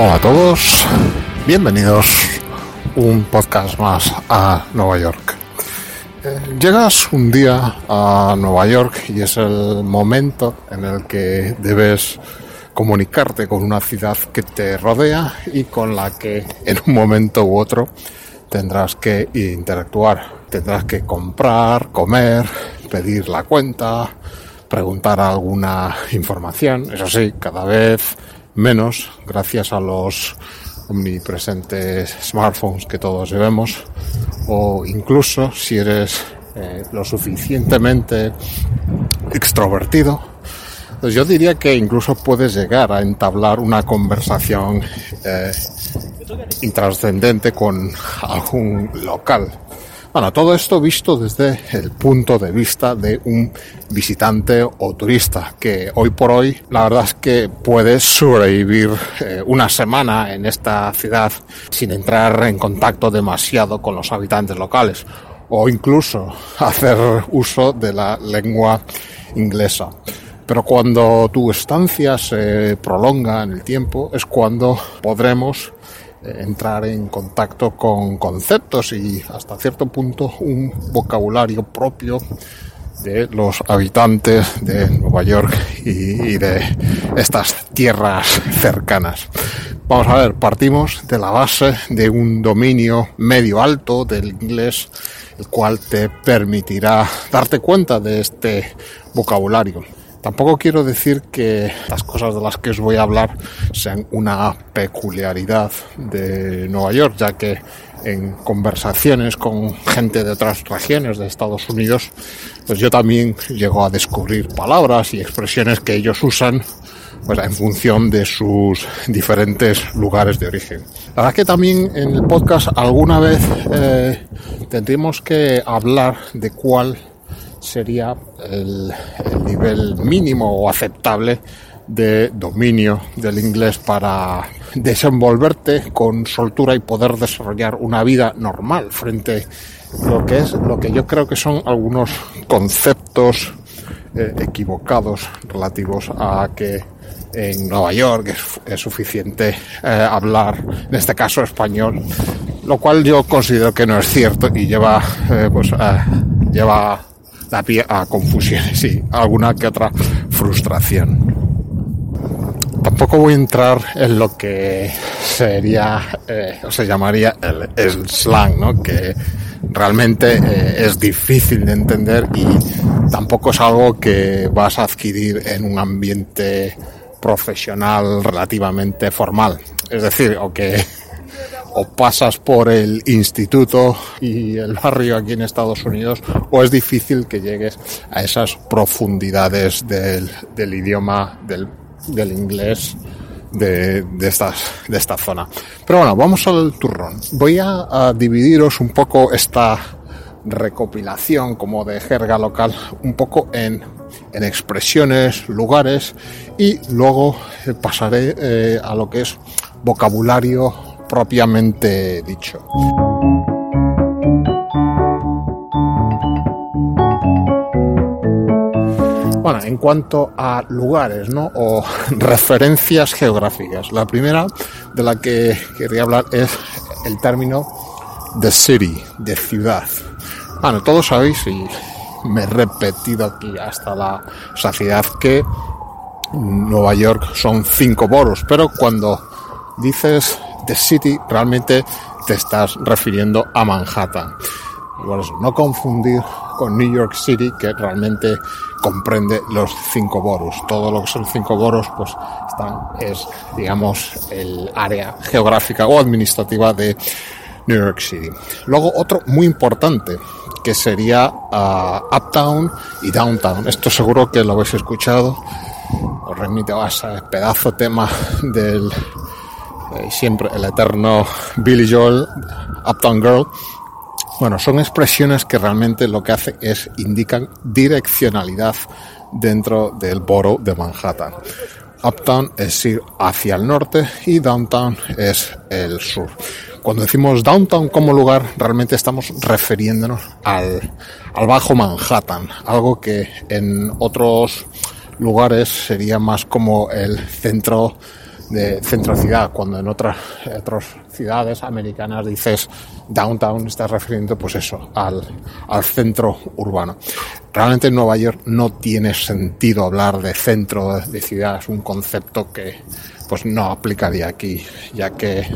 Hola a todos, bienvenidos un podcast más a Nueva York. Eh, llegas un día a Nueva York y es el momento en el que debes comunicarte con una ciudad que te rodea y con la que en un momento u otro tendrás que interactuar. Tendrás que comprar, comer, pedir la cuenta, preguntar alguna información. Eso sí, cada vez menos gracias a los omnipresentes smartphones que todos llevemos o incluso si eres eh, lo suficientemente extrovertido pues yo diría que incluso puedes llegar a entablar una conversación eh, intrascendente con algún local bueno, todo esto visto desde el punto de vista de un visitante o turista, que hoy por hoy la verdad es que puedes sobrevivir eh, una semana en esta ciudad sin entrar en contacto demasiado con los habitantes locales o incluso hacer uso de la lengua inglesa. Pero cuando tu estancia se prolonga en el tiempo es cuando podremos entrar en contacto con conceptos y hasta cierto punto un vocabulario propio de los habitantes de Nueva York y, de estas tierras cercanas. Vamos a ver, partimos de la base de un dominio medio alto del inglés, el cual te permitirá darte cuenta de este vocabulario. Tampoco quiero decir que las cosas de las que os voy a hablar sean una peculiaridad de Nueva York, ya que en conversaciones con gente de otras regiones de Estados Unidos, pues yo también llego a descubrir palabras y expresiones que ellos usan pues en función de sus diferentes lugares de origen. La verdad que también en el podcast alguna vez eh, tendríamos que hablar de cuál sería el, nivel mínimo o aceptable de dominio del inglés para desenvolverte con soltura y poder desarrollar una vida normal frente a lo que es lo que yo creo que son algunos conceptos eh, equivocados relativos a que en Nueva York es, suficiente eh, hablar, en este caso español, lo cual yo considero que no es cierto y lleva, eh, pues, lleva da pie a confusiones y alguna que otra frustración. Tampoco voy a entrar en lo que sería eh, o se llamaría el, slang, ¿no? que realmente eh, es difícil de entender y tampoco es algo que vas a adquirir en un ambiente profesional relativamente formal. Es decir, o que o pasas por el instituto y el barrio aquí en Estados Unidos o es difícil que llegues a esas profundidades del, idioma del, inglés de, de esta zona. Pero bueno, vamos al turrón. Voy a, dividiros un poco esta recopilación como de jerga local un poco en, expresiones, lugares y luego pasaré eh, a lo que es vocabulario propiamente dicho. Bueno, en cuanto a lugares, ¿no? O referencias geográficas. La primera de la que quería hablar es el término the city, de ciudad. Bueno, todos sabéis, y me he repetido aquí hasta la saciedad, que Nueva York son cinco boros, pero cuando dices The City realmente te estás refiriendo a Manhattan. No confundir con New York City, que realmente comprende los cinco boroughs. Todo lo que son cinco boroughs, pues están, es, digamos, el área geográfica o administrativa de New York City. Luego otro muy importante, que sería uh, Uptown y Downtown. Esto seguro que lo habéis escuchado. Os remito a ese pedazo tema del eh, siempre el eterno Billy Joel, Uptown Girl. Bueno, son expresiones que realmente lo que hace es indican direccionalidad dentro del borough de Manhattan. Uptown es ir hacia el norte y downtown es el sur. Cuando decimos downtown como lugar, realmente estamos refiriéndonos al, al Bajo Manhattan, algo que en otros lugares sería más como el centro de centro ciudad, cuando en otras, otras ciudades americanas dices downtown, estás refiriendo pues eso, al, al centro urbano. Realmente en Nueva York no tiene sentido hablar de centro de ciudad, es un concepto que pues no aplicaría aquí, ya que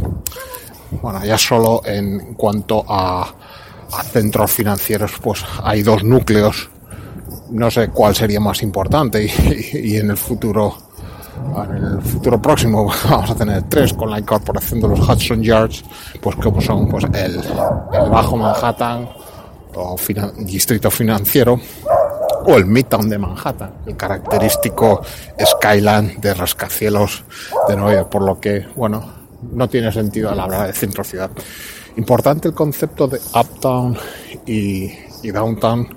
bueno, ya solo en cuanto a, a centros financieros, pues hay dos núcleos. No sé cuál sería más importante y, y en el futuro, en el futuro próximo vamos a tener tres con la incorporación de los Hudson Yards, pues como son pues el, Bajo Manhattan o distrito financiero o el Midtown de Manhattan, el característico skyline de rascacielos de Nueva por lo que, bueno, no tiene sentido a la hora de centro ciudad. Importante el concepto de uptown y, y downtown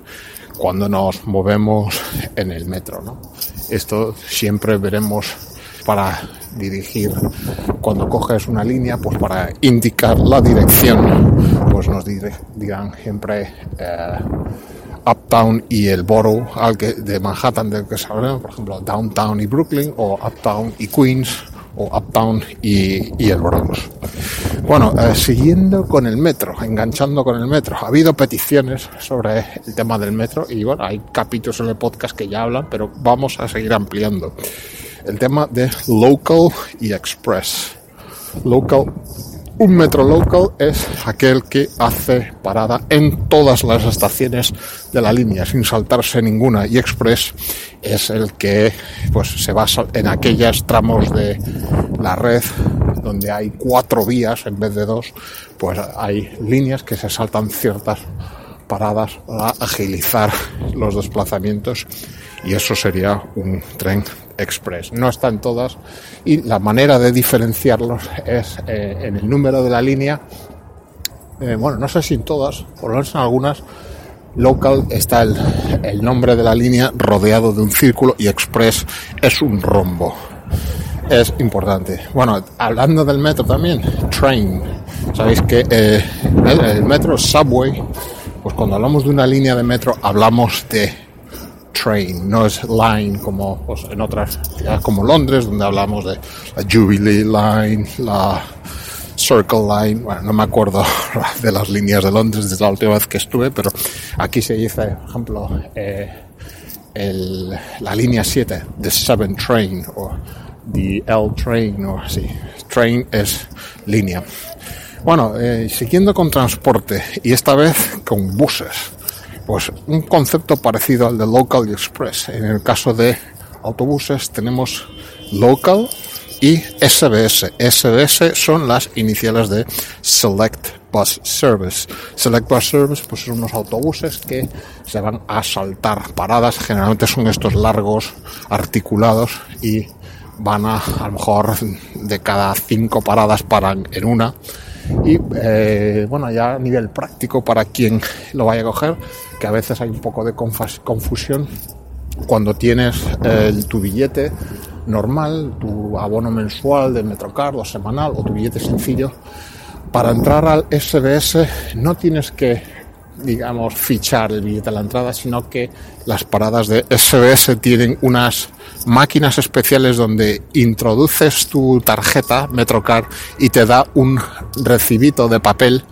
cuando nos movemos en el metro, ¿no? Esto siempre veremos para dirigir cuando coges una línea, pues para indicar la dirección, pues nos dirán siempre eh, Uptown y el borough al que, de Manhattan del que habla, por ejemplo, Downtown y Brooklyn o Uptown y Queens o Uptown y, y el Bronx. Bueno, eh, siguiendo con el metro, enganchando con el metro, ha habido peticiones sobre el tema del metro y bueno, hay capítulos en el podcast que ya hablan, pero vamos a seguir ampliando. El tema de local y express. Local un metro local es aquel que hace parada en todas las estaciones de la línea sin saltarse ninguna y express es el que pues se basa en aquellas tramos de la red donde hay cuatro vías en vez de dos pues hay líneas que se saltan ciertas paradas para agilizar los desplazamientos y eso sería un tren express. No están todas y la manera de diferenciarlos es eh, en el número de la línea. Eh, bueno, no sé si en todas, por lo menos en algunas, local está el, nombre de la línea rodeado de un círculo y express es un rombo. Es importante. Bueno, hablando del metro también, train. Sabéis que eh, el, el metro subway, pues cuando hablamos de una línea de metro hablamos de train, no es line como pues, en otras ciudades como Londres, donde hablamos de la Jubilee Line, la Circle Line, bueno, no me acuerdo de las líneas de Londres desde la última vez que estuve, pero aquí se dice, por ejemplo, eh, el, la línea 7, the 7 train, o the L train, o así. Train es línea. Bueno, eh, siguiendo con transporte, y esta vez con buses. Pues un concepto parecido al de Local Express. En el caso de autobuses tenemos Local y SBS. SBS son las iniciales de Select Bus Service. Select Bus Service pues son unos autobuses que se van a saltar paradas. Generalmente son estos largos, articulados y van a a lo mejor de cada cinco paradas paran en una y eh, bueno ya a nivel práctico para quien lo vaya a coger que a veces hay un poco de confusión cuando tienes eh, tu billete normal, tu abono mensual de Metrocard o semanal o tu billete sencillo, para entrar al SBS no tienes que, digamos, fichar el billete a la entrada, sino que las paradas de SBS tienen unas máquinas especiales donde introduces tu tarjeta Metrocard y te da un recibito de papel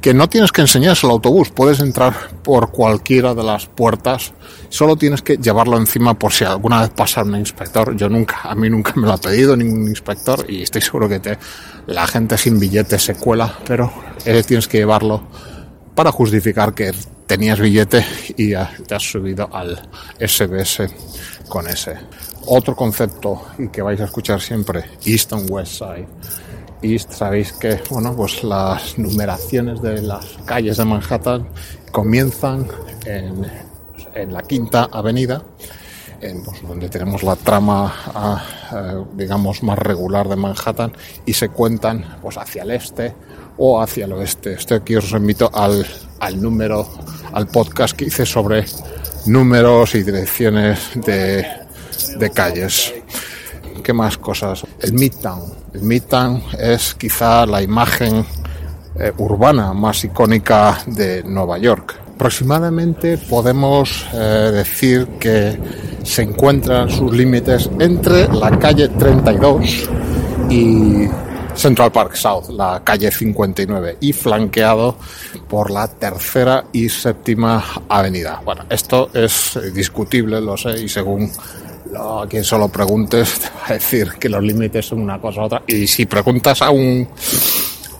que no tienes que enseñarse al autobús, puedes entrar por cualquiera de las puertas, solo tienes que llevarlo encima por si alguna vez pasa un inspector. Yo nunca, a mí nunca me lo ha pedido ningún inspector y estoy seguro que te, la gente sin billete se cuela, pero eh, tienes que llevarlo para justificar que tenías billete y te has subido al SBS con ese. Otro concepto y que vais a escuchar siempre, East and West Side. East, sabéis que, bueno, pues las numeraciones de las calles de Manhattan comienzan en, la quinta avenida, en, pues, donde tenemos la trama, ah, eh, digamos, más regular de Manhattan y se cuentan pues hacia el este o hacia el oeste. Esto aquí os remito al, al número, al podcast que hice sobre números y direcciones de, de calles. ¿Qué más cosas? El Midtown. El Midtown es quizá la imagen eh, urbana más icónica de Nueva York. Aproximadamente podemos eh, decir que se encuentran sus límites entre la calle 32 y Central Park South, la calle 59, y flanqueado por la tercera y séptima avenida. Bueno, esto es discutible, lo sé, y según a quien solo preguntes te va a decir que los límites son una cosa u otra. Y si preguntas a un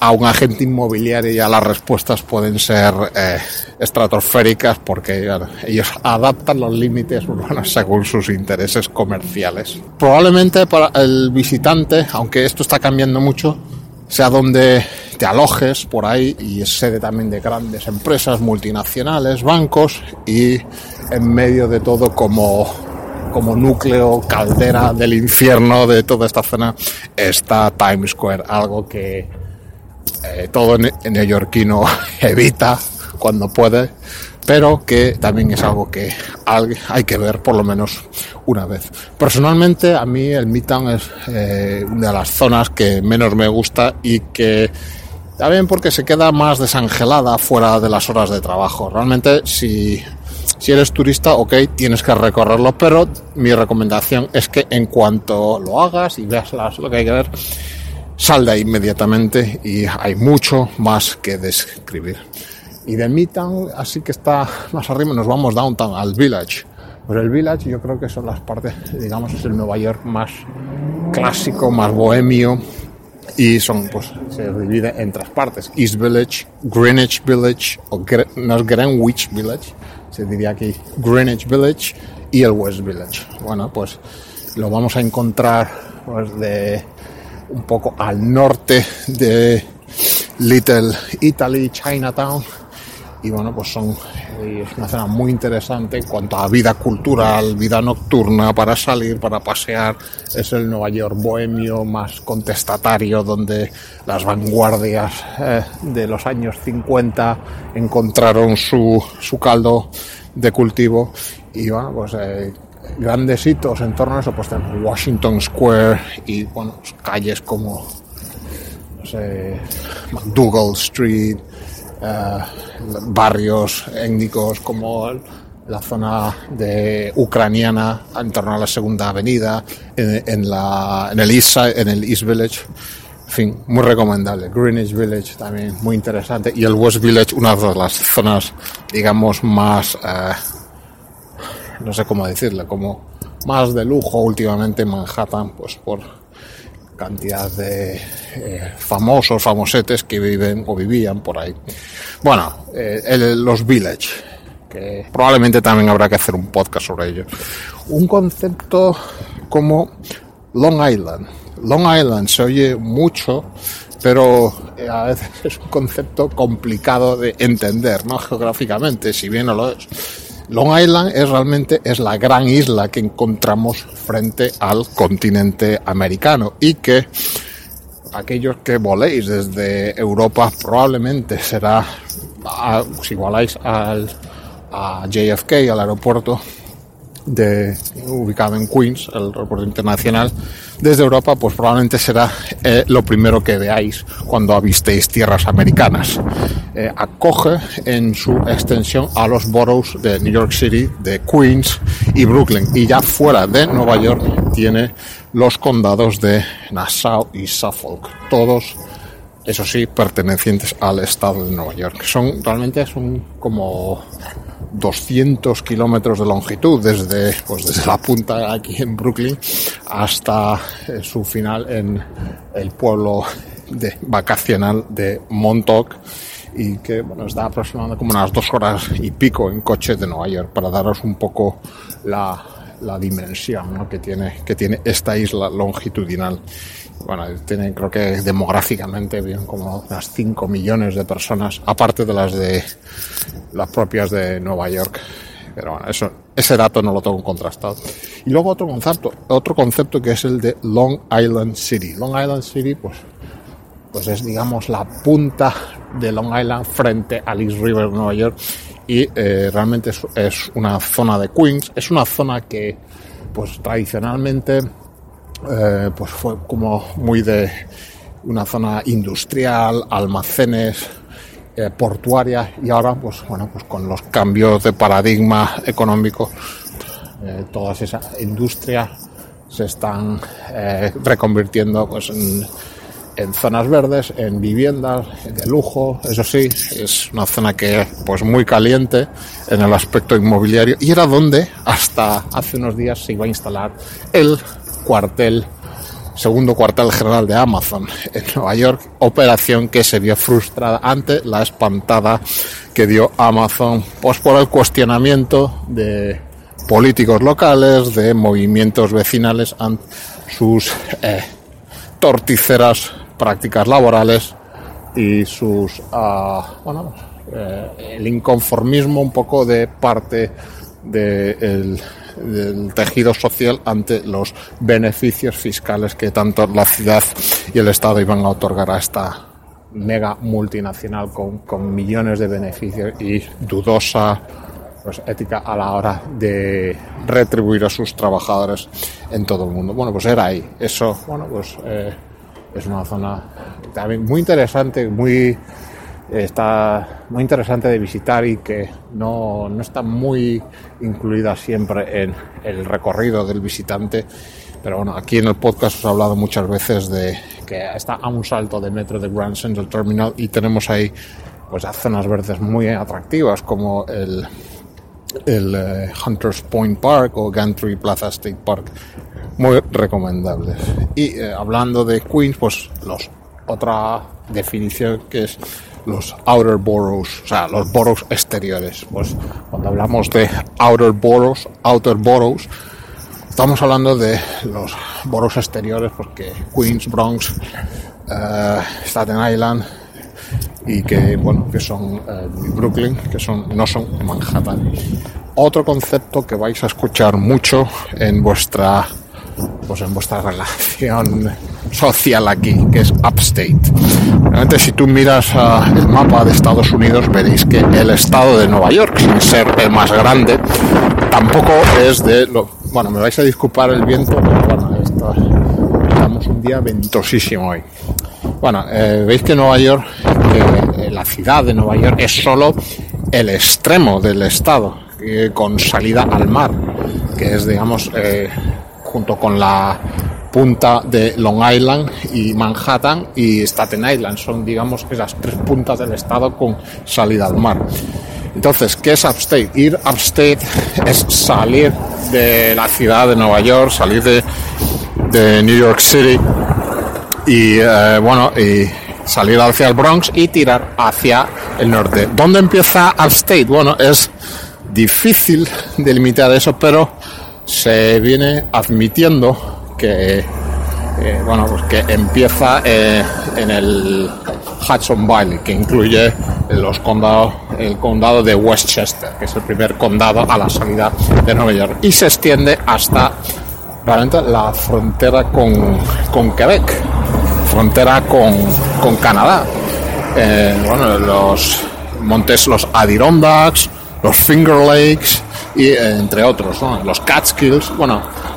a un agente inmobiliario ya las respuestas pueden ser eh, estratosféricas porque ellos adaptan los límites urbanos según sus intereses comerciales. Probablemente para el visitante, aunque esto está cambiando mucho, sea donde te alojes por ahí y es sede también de grandes empresas multinacionales, bancos y en medio de todo como como núcleo, caldera del infierno de toda esta zona está Times Square, algo que eh, todo neoyorquino evita cuando puede, pero que también es algo que hay que ver por lo menos una vez. Personalmente a mí el Midtown es eh, una de las zonas que menos me gusta y que también porque se queda más desangelada fuera de las horas de trabajo. Realmente si si eres turista, ok, tienes que recorrerlo, pero mi recomendación es que en cuanto lo hagas y veas lo que hay que ver, sal de ahí inmediatamente y hay mucho más que describir. Y de Midtown, así que está más arriba, nos vamos downtown, al Village. Pues el Village yo creo que son las partes, digamos, es el Nueva York más clásico, más bohemio, y son, pues, se divide en tres partes: East Village, Greenwich Village, o no es Greenwich Village, se diría aquí Greenwich Village y el West Village. Bueno, pues lo vamos a encontrar pues, de un poco al norte de Little Italy, Chinatown. Y bueno, pues son es una zona muy interesante en cuanto a vida cultural, vida nocturna, para salir, para pasear. Es el Nueva York bohemio más contestatario, donde las vanguardias eh, de los años 50 encontraron su, su caldo de cultivo. Y bueno, pues eh, grandes hitos en torno a eso, pues tenemos Washington Square y bueno, pues, calles como no sé, McDougall Street, eh, barrios étnicos como la zona de ucraniana en torno a la segunda avenida, en, el, East en el East Village. En fin, muy recomendable. Greenwich Village también muy interesante. Y el West Village, una de las zonas, digamos, más, eh, no sé cómo decirle, como más de lujo últimamente en Manhattan, pues por cantidad de eh, famosos, famosetes que viven o vivían por ahí. Bueno, eh, los village, que probablemente también habrá que hacer un podcast sobre ello. Un concepto como Long Island. Long Island se oye mucho, pero eh, a veces es un concepto complicado de entender, ¿no? Geográficamente, si bien no lo es Long Island es realmente es la gran isla que encontramos frente al continente americano y que aquellos que voléis desde Europa probablemente será si igualáis al a JFK al aeropuerto de, ubicado en Queens, el aeropuerto internacional, desde Europa, pues probablemente será eh, lo primero que veáis cuando avistéis tierras americanas. Eh, acoge en su extensión a los boroughs de New York City, de Queens y Brooklyn. Y ya fuera de Nueva York tiene los condados de Nassau y Suffolk. Todos eso sí, pertenecientes al estado de Nueva York. Son realmente son como 200 kilómetros de longitud desde, pues desde la punta aquí en Brooklyn hasta eh, su final en el pueblo de, vacacional de Montauk y que bueno, está aproximadamente como unas dos horas y pico en coche de Nueva York para daros un poco la, la dimensión ¿no? que, tiene, que tiene esta isla longitudinal. Bueno, tiene creo que demográficamente bien como unas 5 millones de personas, aparte de las de las propias de Nueva York. Pero bueno, eso, ese dato no lo tengo contrastado. Y luego otro concepto, otro concepto que es el de Long Island City. Long Island City, pues, pues es digamos la punta de Long Island frente al East River, Nueva York. Y eh, realmente es, es, una zona de Queens. Es una zona que, pues tradicionalmente, eh, pues fue como muy de una zona industrial, almacenes, eh, portuaria y ahora pues bueno pues con los cambios de paradigma económico eh, toda esa industria se están eh, reconvirtiendo pues en, en, zonas verdes en viviendas de lujo. Eso sí es una zona que pues muy caliente en el aspecto inmobiliario. Y era donde hasta hace unos días se iba a instalar el cuartel segundo cuartel general de Amazon en Nueva York, operación que se vio frustrada ante la espantada que dio Amazon pues por el cuestionamiento de políticos locales, de movimientos vecinales ante sus eh, torticeras prácticas laborales y sus uh, bueno eh, el inconformismo un poco de parte de el, del tejido social ante los beneficios fiscales que tanto la ciudad y el Estado iban a otorgar a esta mega multinacional con, con millones de beneficios y dudosa pues, ética a la hora de retribuir a sus trabajadores en todo el mundo. Bueno, pues era ahí. Eso, bueno, pues eh, es una zona también muy interesante, muy está muy interesante de visitar y que no, no, está muy incluida siempre en el recorrido del visitante. Pero bueno, aquí en el podcast os he hablado muchas veces de que está a un salto de metro de Grand Central Terminal y tenemos ahí pues zonas verdes muy atractivas como el, el uh, Hunters Point Park o Gantry Plaza State Park. Muy recomendables. Y eh, hablando de Queens, pues los, otra definición que es los outer boroughs, o sea, los boroughs exteriores. Pues cuando hablamos de outer boroughs, outer boroughs, estamos hablando de los boroughs exteriores, porque Queens, Bronx, uh, Staten Island y que bueno, que son uh, Brooklyn, que son no son Manhattan. Otro concepto que vais a escuchar mucho en vuestra pues en vuestra relación social aquí, que es Upstate. Realmente si tú miras uh, el mapa de Estados Unidos veréis que el estado de Nueva York, sin ser el más grande, tampoco es de lo... Bueno, me vais a disculpar el viento, pero bueno, estamos un día ventosísimo hoy. Bueno, eh, veis que Nueva York, eh, la ciudad de Nueva York es solo el extremo del estado, eh, con salida al mar, que es, digamos, junto con la punta de Long Island y Manhattan y Staten Island. Son, digamos, esas tres puntas del estado con salida al mar. Entonces, ¿qué es upstate? Ir upstate es salir de la ciudad de Nueva York, salir de, de New York City y, eh, bueno, y salir hacia el Bronx y tirar hacia el norte. ¿Dónde empieza upstate? Bueno, es difícil delimitar eso, pero se viene admitiendo que eh, bueno pues que empieza eh, en el Hudson Valley que incluye los condados el condado de Westchester que es el primer condado a la salida de Nueva York y se extiende hasta realmente la frontera con, con Quebec frontera con, con Canadá eh, bueno los montes los Adirondacks los Finger Lakes y eh, entre otros, ¿no? los Catskills. Bueno,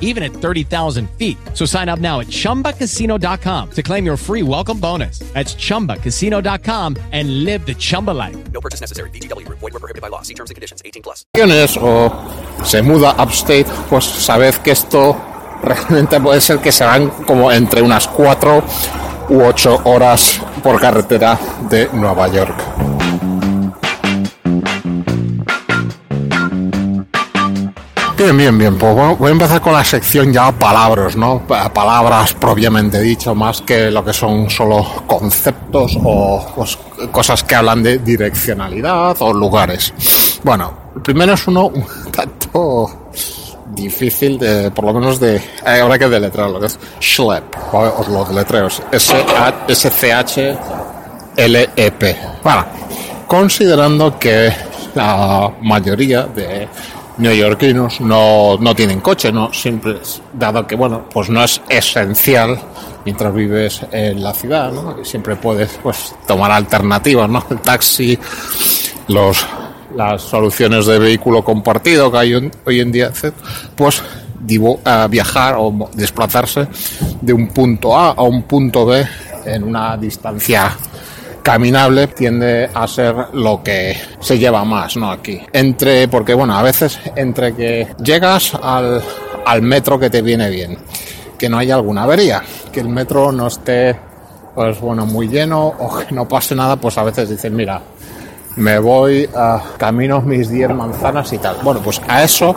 even at 30,000 feet. So sign up now at chumbacasino.com to claim your free welcome bonus. That's chumbacasino.com and live the Chumba life. No purchase necessary. BGW. Void were prohibited by law. See terms and conditions. 18 plus. o se muda upstate, pues sabed que esto realmente puede ser que se van como entre unas 4 u 8 horas por carretera de Nueva York. Bien, bien, bien. Pues bueno, voy a empezar con la sección ya palabras, ¿no? Pa- Palabras propiamente dicho, más que lo que son solo conceptos o cosas que hablan de direccionalidad o lugares. Bueno, el primero es uno un tanto difícil de, por lo menos de, eh, habrá que deletrarlo, que es Schlepp. ¿vale? Os lo deletreo. S-C-H-L-E-P. Bueno, considerando que la mayoría de neoyorquinos no, no tienen coche, no siempre, dado que bueno, pues no es esencial mientras vives en la ciudad, ¿no? Siempre puedes pues tomar alternativas, ¿no? El taxi, los las soluciones de vehículo compartido que hay hoy- en día, pues divo- a viajar o desplazarse de un punto A a un punto B en una distancia caminable tiende a ser lo que se lleva más, ¿no? Aquí. Entre, porque bueno, a veces entre que llegas al, al metro que te viene bien, que no haya alguna avería, que el metro no esté, pues bueno, muy lleno o que no pase nada, pues a veces dicen, mira, me voy a camino mis 10 manzanas y tal. Bueno, pues a eso,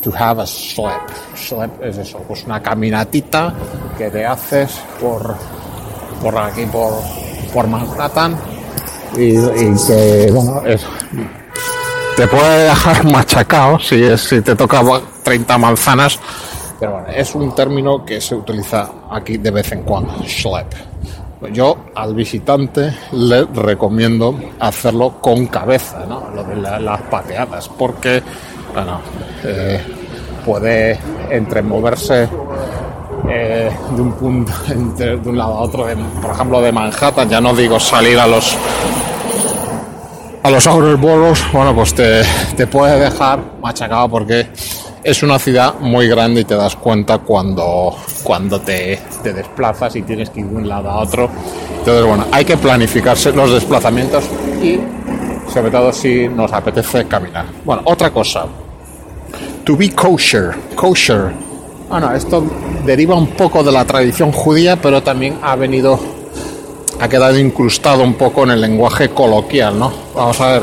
to have a schlep. Schlep es eso, pues una caminatita que te haces por, por aquí, por, por Manhattan y, y que, bueno, es, te puede dejar machacado si, es- si te toca 30 manzanas, pero bueno, es un término que se utiliza aquí de vez en cuando, schlep. Yo al visitante le recomiendo hacerlo con cabeza, ¿no? Lo de la- las pateadas, porque bueno, eh, puede entre moverse eh, de un punto de un lado a otro, de- por ejemplo de Manhattan, ya no digo salir a los a los outer boroughs, bueno, pues te, te puede dejar machacado porque es una ciudad muy grande y te das cuenta cuando, cuando te, te desplazas y tienes que ir de un lado a otro. Entonces, bueno, hay que planificarse los desplazamientos y sobre todo si nos apetece caminar. Bueno, otra cosa. To be kosher. Kosher. Bueno, esto deriva un poco de la tradición judía, pero también ha venido ha quedado incrustado un poco en el lenguaje coloquial, ¿no? Vamos a ver,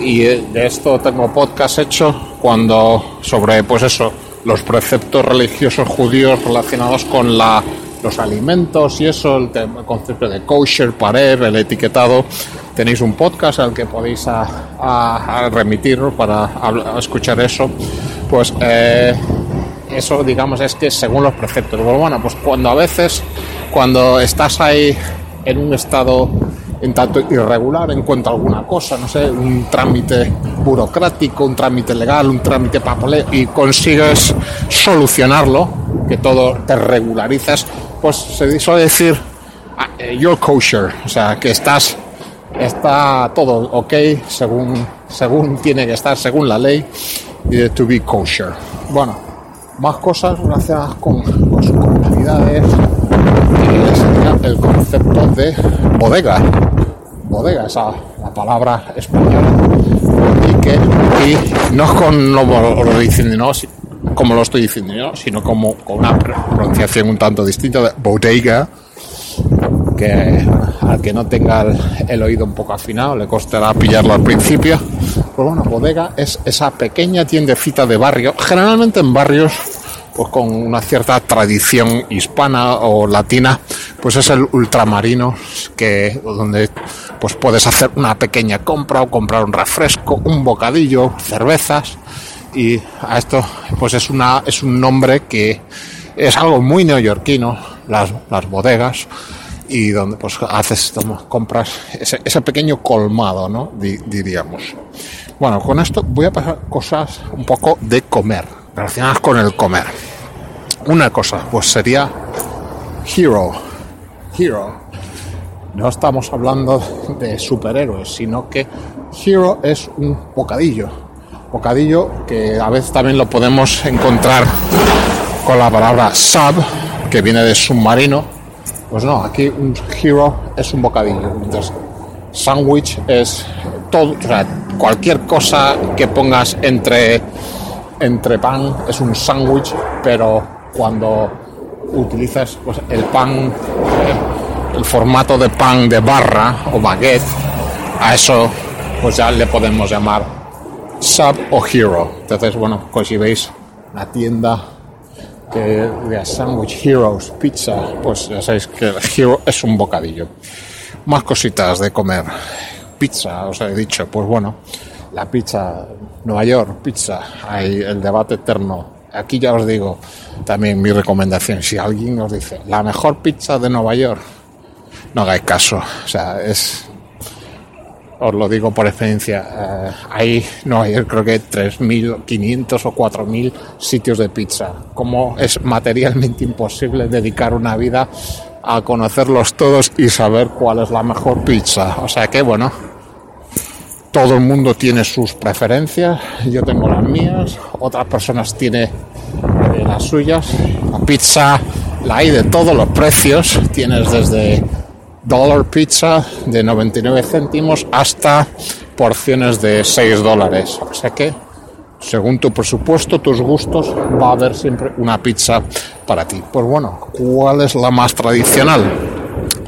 y, de esto tengo podcast hecho cuando sobre, pues eso, los preceptos religiosos judíos relacionados con la, los alimentos y eso, el, tema- concepto de kosher, parev, el etiquetado. Tenéis un podcast al que podéis a, para escuchar eso. Pues eh, eso digamos es que según los preceptos. Bueno pues cuando a veces cuando estás ahí en un estado en tanto irregular en cuanto a alguna cosa no sé un trámite burocrático un trámite legal un trámite papeleo y consigues solucionarlo que todo te regularizas pues se suele decir ah, eh, you're kosher. O sea que estás está todo ok según según tiene que estar según la ley y to be kosher. Bueno más cosas relacionadas con, con sus comunidades y sería el concepto de bodega bodega esa la palabra española y que y no con lo, lo diciendo no, como lo estoy diciendo yo sino como con una pronunciación un tanto distinta de bodega que al que no tenga el oído un poco afinado le costará pillarlo al principio. Pues bueno, bodega es esa pequeña tiendecita de barrio, generalmente en barrios pues con una cierta tradición hispana o latina, pues es el ultramarino que donde pues puedes hacer una pequeña compra o comprar un refresco, un bocadillo, cervezas y a esto pues es una es un nombre que es algo muy neoyorquino, las, las bodegas y donde pues haces compras ese, ese pequeño colmado, ¿no? Di- diríamos. Bueno, con esto voy a pasar cosas un poco de comer, relacionadas con el comer. Una cosa, pues sería hero. Hero. No estamos hablando de superhéroes, sino que hero es un bocadillo. Bocadillo que a veces también lo podemos encontrar con la palabra sub, que viene de submarino. Pues no, aquí un hero es un bocadillo. Sándwich es todo, cualquier cosa que pongas entre, entre pan es un sándwich, pero cuando utilizas pues, el pan, el formato de pan de barra o baguette, a eso pues ya le podemos llamar sub o hero. Entonces, bueno, pues si veis la tienda que de Sandwich Heroes Pizza, pues ya sabéis que el hero es un bocadillo. Más cositas de comer. Pizza, os he dicho, pues bueno, la pizza, Nueva York, pizza, hay el debate eterno. Aquí ya os digo también mi recomendación, si alguien os dice la mejor pizza de Nueva York, no hagáis caso, o sea, es os lo digo por experiencia, eh, hay, no, hay creo que 3.500 o 4.000 sitios de pizza. Como es materialmente imposible dedicar una vida a conocerlos todos y saber cuál es la mejor pizza. O sea que, bueno, todo el mundo tiene sus preferencias, yo tengo las mías, otras personas tienen eh, las suyas. La pizza la hay de todos los precios, tienes desde Dollar Pizza de 99 céntimos hasta porciones de 6 dólares. O sea que, según tu presupuesto, tus gustos, va a haber siempre una pizza para ti. Pues bueno, ¿cuál es la más tradicional?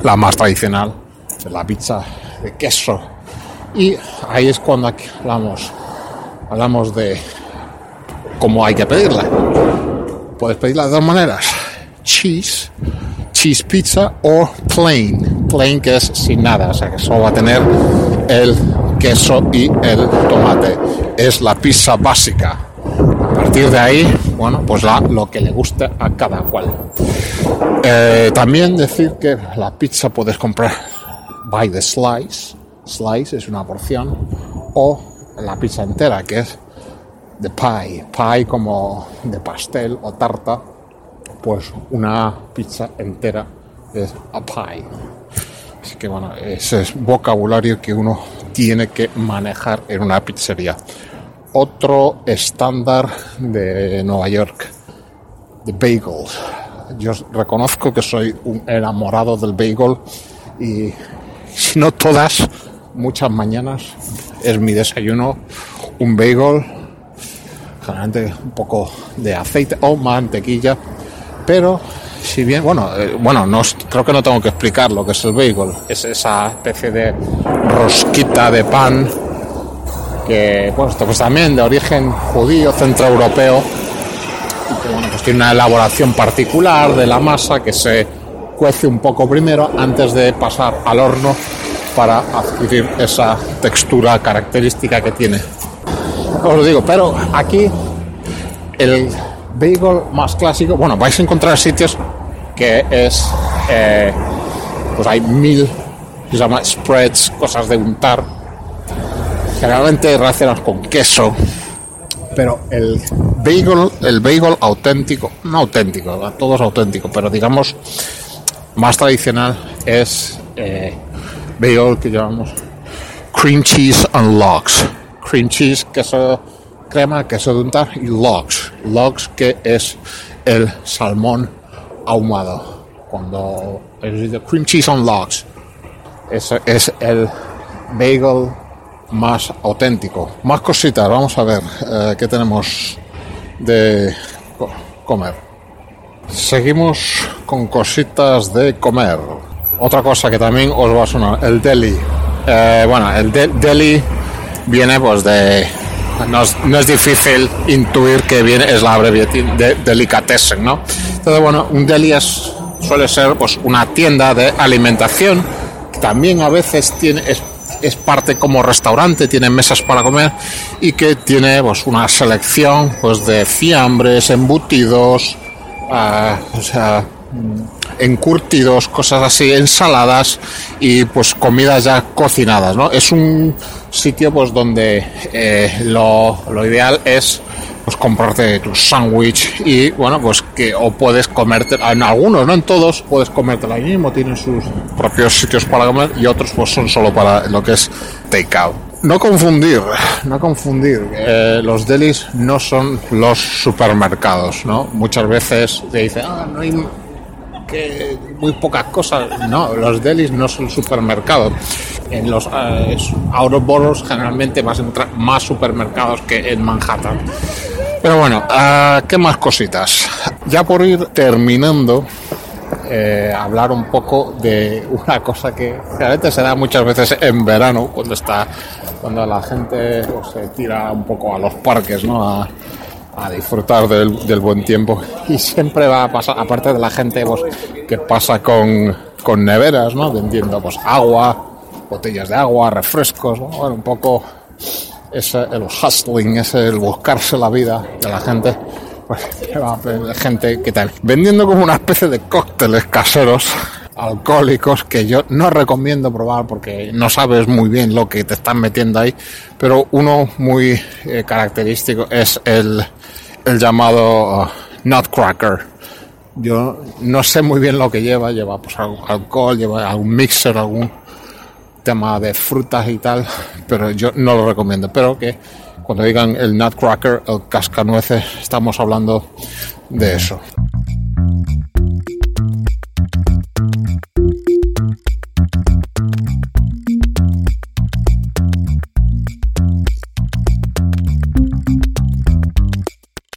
La más tradicional es la pizza de queso. Y ahí es cuando aquí hablamos, hablamos de cómo hay que pedirla. Puedes pedirla de dos maneras. Cheese cheese pizza o plain. Plain que es sin nada, o sea que solo va a tener el queso y el tomate. Es la pizza básica. A partir de ahí, bueno, pues lo que le guste a cada cual. Eh, también decir que la pizza puedes comprar by the slice. Slice es una porción. O la pizza entera, que es de pie. Pie como de pastel o tarta pues una pizza entera es a pie. Así que bueno, ese es vocabulario que uno tiene que manejar en una pizzería. Otro estándar de Nueva York, de bagels. Yo reconozco que soy un enamorado del bagel y si no todas, muchas mañanas es mi desayuno un bagel, generalmente un poco de aceite o mantequilla pero si bien, bueno, eh, bueno, no, creo que no tengo que explicar lo que es el bagel. Es esa especie de rosquita de pan que, pues, pues también de origen judío, centroeuropeo, y que, bueno, pues tiene una elaboración particular de la masa que se cuece un poco primero antes de pasar al horno para adquirir esa textura característica que tiene. Os lo digo, pero aquí el bagel más clásico, bueno, vais a encontrar sitios que es, eh, pues hay mil, se llama spreads, cosas de untar, generalmente relacionadas con queso, pero el bagel, el bagel auténtico, no auténtico, todo es auténtico, pero digamos más tradicional es eh, que llamamos cream cheese and logs. Cream cheese, queso crema, queso de untar y logs. Logs que es el salmón ahumado. Cuando es cream cheese on logs. Ese es el bagel más auténtico. Más cositas, vamos a ver eh, qué tenemos de comer. Seguimos con cositas de comer. Otra cosa que también os va a sonar, el deli. Eh, bueno, el deli viene pues de no es, difícil intuir que viene, es la abreviatura de delicatessen, ¿no? Entonces, bueno, un deli es, suele ser pues una tienda de alimentación, que también a veces tiene, es, es parte como restaurante, tiene mesas para comer y que tiene pues una selección pues de fiambres, embutidos, uh, o sea, encurtidos, cosas así, ensaladas y pues comidas ya cocinadas, ¿no? Es un sitio pues donde eh, lo, lo, ideal es pues comprarte tu sándwich y bueno pues que o puedes comerte en algunos no en todos puedes comértelo ahí mismo tienen sus propios sitios para comer y otros pues son solo para lo que es takeout no confundir no confundir eh, los delis no son los supermercados no muchas veces te dicen ah no hay que muy pocas cosas. No, los delis no son supermercados. En los eh, Ouroboros generalmente vas a encontrar más supermercados que en Manhattan. Pero bueno, uh, ¿qué más cositas? Ya por ir terminando, eh, hablar un poco de una cosa que realmente se da muchas veces en verano, cuando está cuando la gente pues, se tira un poco a los parques, ¿no? A, disfrutar del, del, buen tiempo. Y siempre va a pasar, aparte de la gente pues, que pasa con, con neveras, ¿no? Vendiendo pues agua, botellas de agua, refrescos, ¿no? Bueno, un poco ese, el hustling, ese el buscarse la vida de la gente. Pues gente que tal, vendiendo como una especie de cócteles caseros alcohólicos que yo no recomiendo probar porque no sabes muy bien lo que te están metiendo ahí, pero uno muy eh, característico es el, el llamado uh, Nutcracker. Yo no sé muy bien lo que lleva, lleva pues alcohol, lleva algún mixer, algún tema de frutas y tal, pero yo no lo recomiendo. Pero que cuando digan el Nutcracker, el cascanueces, estamos hablando de eso.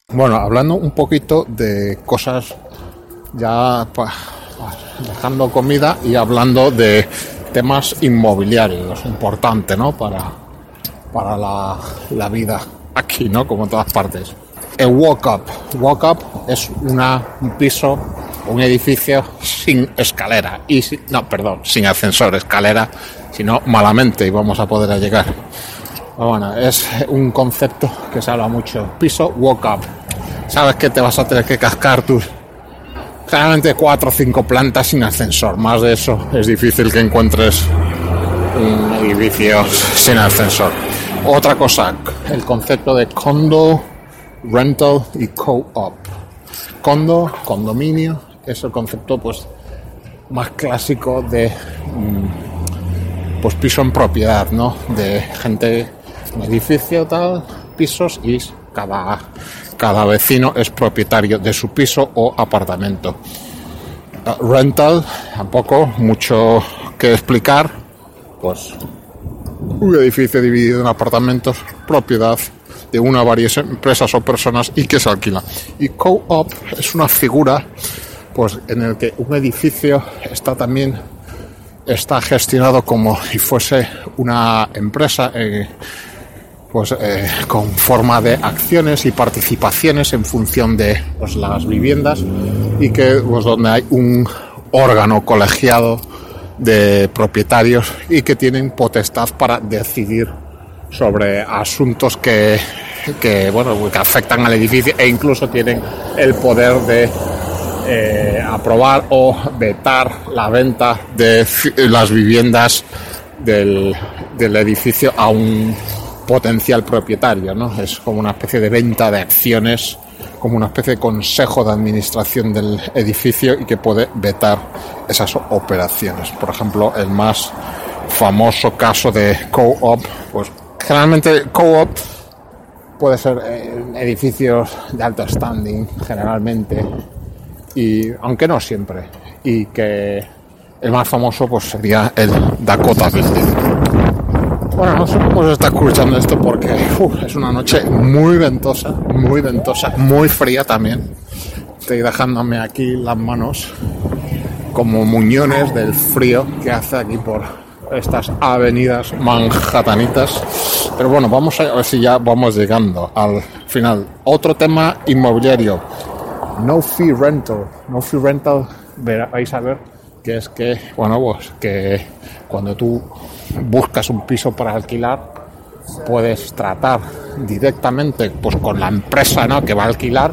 Bueno, hablando un poquito de cosas ya dejando comida y hablando de temas inmobiliarios, importante, ¿no? Para, para la, la vida aquí, ¿no? Como en todas partes. El walk up. Walk up es una, un piso, un edificio sin escalera. Y no, perdón, sin ascensor, escalera, sino malamente y vamos a poder llegar. Bueno, es un concepto que se habla mucho. Piso walk up sabes que te vas a tener que cascar tus generalmente cuatro o cinco plantas sin ascensor. Más de eso es difícil que encuentres un edificio sin ascensor. Otra cosa, el concepto de condo, rental y co-op. Condo, condominio, es el concepto pues más clásico de mm, pues piso en propiedad, ¿no? De gente, un edificio tal, pisos y cada cada vecino es propietario de su piso o apartamento. Uh, rental, tampoco mucho que explicar, pues un edificio dividido en apartamentos, propiedad de una varias empresas o personas y que se alquila. Y co-op es una figura pues en el que un edificio está también está gestionado como si fuese una empresa eh, pues eh, con forma de acciones y participaciones en función de pues, las viviendas y que pues donde hay un órgano colegiado de propietarios y que tienen potestad para decidir sobre asuntos que, que bueno que afectan al edificio e incluso tienen el poder de eh, aprobar o vetar la venta de las viviendas del, del edificio a un potencial propietario, ¿no? Es como una especie de venta de acciones, como una especie de consejo de administración del edificio y que puede vetar esas operaciones. Por ejemplo, el más famoso caso de co-op, pues generalmente co-op puede ser eh, edificios de alto standing, generalmente, y aunque no siempre, y que el más famoso pues sería el Dakota Building. Bueno, no sé cómo se está escuchando esto porque es una noche muy ventosa, muy ventosa, muy fría también. Estoy dejándome aquí las manos como muñones del frío que hace aquí por estas avenidas manhattanitas. Pero bueno, vamos a ver si ya vamos llegando al final. Otro tema inmobiliario. No fee rental. No fee rental, vais a ver que es que, bueno, pues que cuando tú buscas un piso para alquilar, puedes tratar directamente pues, con la empresa ¿no? que va a alquilar,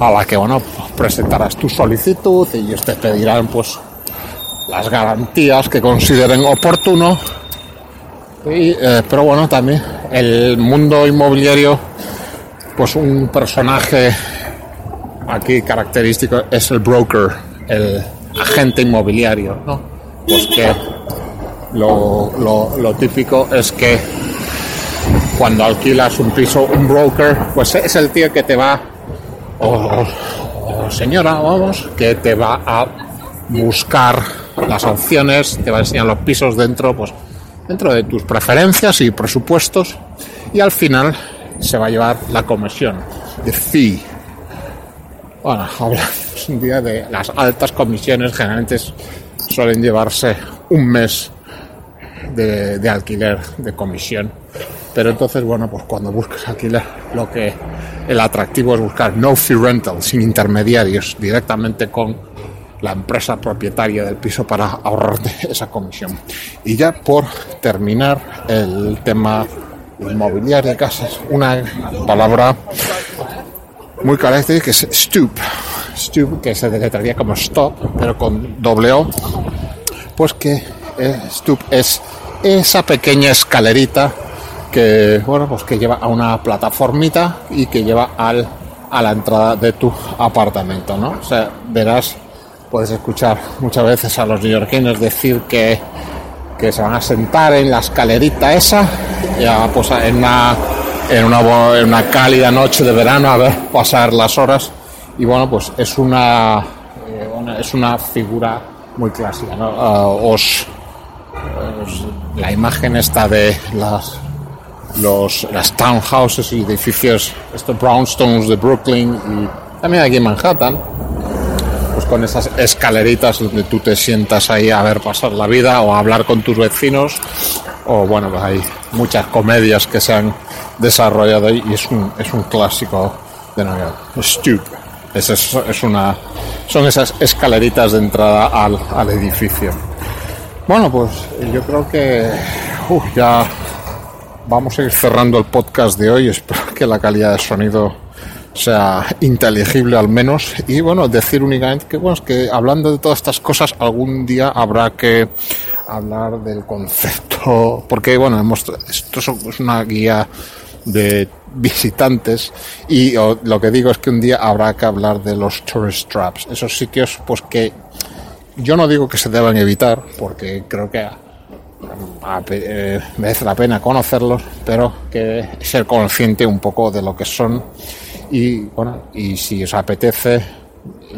a la que bueno, presentarás tu solicitud y ellos te pedirán pues las garantías que consideren oportuno. Eh, pero bueno, también el mundo inmobiliario, pues un personaje aquí característico es el broker, el agente inmobiliario, ¿no? Pues que lo, lo, típico es que cuando alquilas un piso, un broker, pues es el tío que te va, o, señora, vamos, que te va a buscar las opciones, te va a enseñar los pisos dentro, pues dentro de tus preferencias y presupuestos y al final se va a llevar la comisión de fee. Bueno, hablamos un día de las altas comisiones, generalmente suelen llevarse un mes de, de alquiler de comisión. Pero entonces, bueno, pues cuando buscas alquiler, lo que el atractivo es buscar no fee rental, sin intermediarios, directamente con la empresa propietaria del piso para ahorrarte esa comisión. Y ya por terminar el tema inmobiliario de casas, una palabra muy característica que es stoop. Stoop, que se deletrearía como stop, pero con doble O, pues que eh, stoop es esa pequeña escalerita que bueno pues que lleva a una plataformita y que lleva al, a la entrada de tu apartamento, ¿no? O sea, verás, puedes escuchar muchas veces a los neoyorquinos decir que, que se van a sentar en la escalerita esa, ya pues en una, en una, en una cálida noche de verano a ver pasar las horas y bueno pues es una, eh, una es una figura muy clásica, ¿no? Uh, os, os, la imagen está de las los, las townhouses y edificios, estos brownstones de Brooklyn y también aquí en Manhattan, pues con esas escaleritas donde tú te sientas ahí a ver pasar la vida o a hablar con tus vecinos, o bueno, pues hay muchas comedias que se han desarrollado ahí y es un, es un clásico de Nueva York. Stoop. Es, es, es una, son esas escaleritas de entrada al, al edificio. Bueno, pues yo creo que uh, ya vamos a ir cerrando el podcast de hoy. Espero que la calidad de sonido sea inteligible al menos. Y bueno, decir únicamente que, bueno, es que hablando de todas estas cosas, algún día habrá que hablar del concepto, porque bueno, hemos, esto es una guía de visitantes y lo que digo es que un día habrá que hablar de los tourist traps, esos sitios pues que yo no digo que se deban evitar, porque creo que eh, merece la pena conocerlos, pero que ser consciente un poco de lo que son. Y bueno, y si os apetece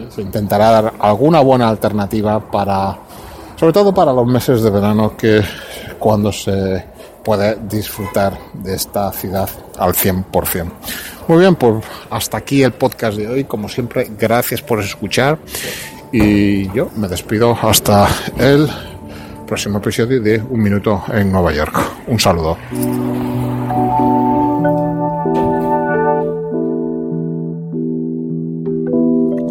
se intentará dar alguna buena alternativa para sobre todo para los meses de verano que cuando se puede disfrutar de esta ciudad al 100%. Muy bien, pues hasta aquí el podcast de hoy. Como siempre, gracias por escuchar y yo me despido hasta el próximo episodio de Un Minuto en Nueva York. Un saludo.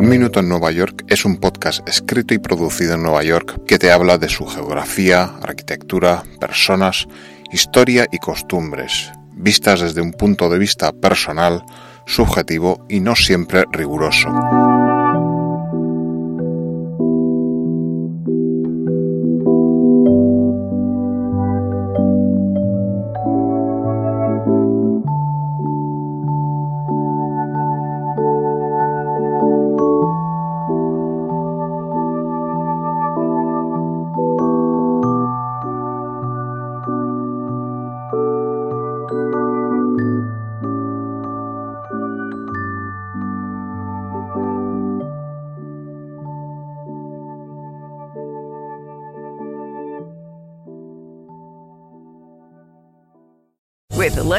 Un Minuto en Nueva York es un podcast escrito y producido en Nueva York que te habla de su geografía, arquitectura, personas, historia y costumbres, vistas desde un punto de vista personal, subjetivo y no siempre riguroso.